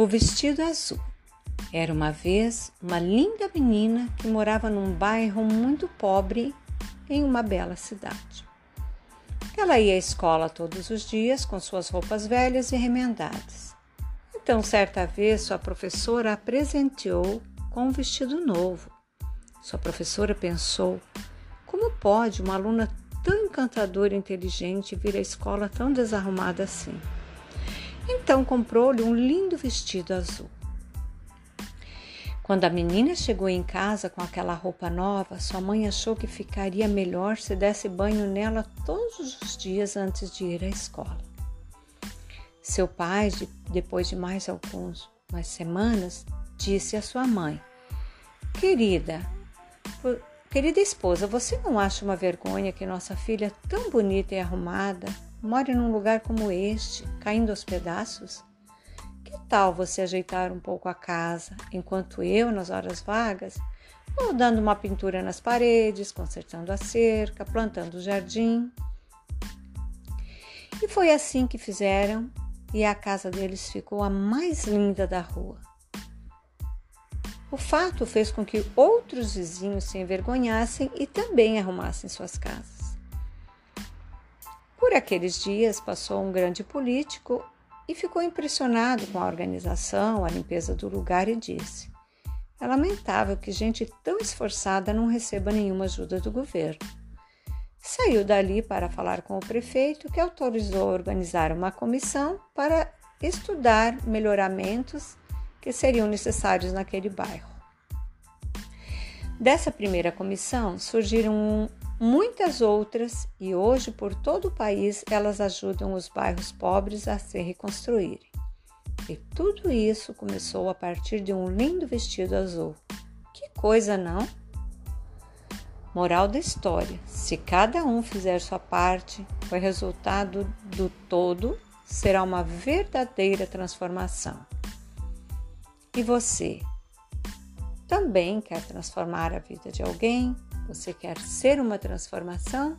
O vestido azul. Era uma vez uma linda menina que morava num bairro muito pobre em uma bela cidade. Ela ia à escola todos os dias com suas roupas velhas e remendadas. Então, certa vez, sua professora a presenteou com um vestido novo. Sua professora pensou: como pode uma aluna tão encantadora e inteligente vir à escola tão desarrumada assim? Então comprou-lhe um lindo vestido azul. Quando a menina chegou em casa com aquela roupa nova, sua mãe achou que ficaria melhor se desse banho nela todos os dias antes de ir à escola. Seu pai, depois de mais algumas semanas, disse à sua mãe: Querida, querida esposa, você não acha uma vergonha que nossa filha, tão bonita e arrumada, more num lugar como este, caindo aos pedaços? Que tal você ajeitar um pouco a casa, enquanto eu, nas horas vagas, vou dando uma pintura nas paredes, consertando a cerca, plantando o jardim? E foi assim que fizeram, e a casa deles ficou a mais linda da rua. O fato fez com que outros vizinhos se envergonhassem e também arrumassem suas casas. Por aqueles dias passou um grande político e ficou impressionado com a organização, a limpeza do lugar e disse: É lamentável que gente tão esforçada não receba nenhuma ajuda do governo. Saiu dali para falar com o prefeito, que autorizou organizar uma comissão para estudar melhoramentos que seriam necessários naquele bairro. Dessa primeira comissão surgiram muitas outras e hoje por todo o país elas ajudam os bairros pobres a se reconstruírem. E tudo isso começou a partir de um lindo vestido azul. Que coisa, não? Moral da história: se cada um fizer sua parte, o resultado do todo será uma verdadeira transformação. E você também quer transformar a vida de alguém? Você quer ser uma transformação?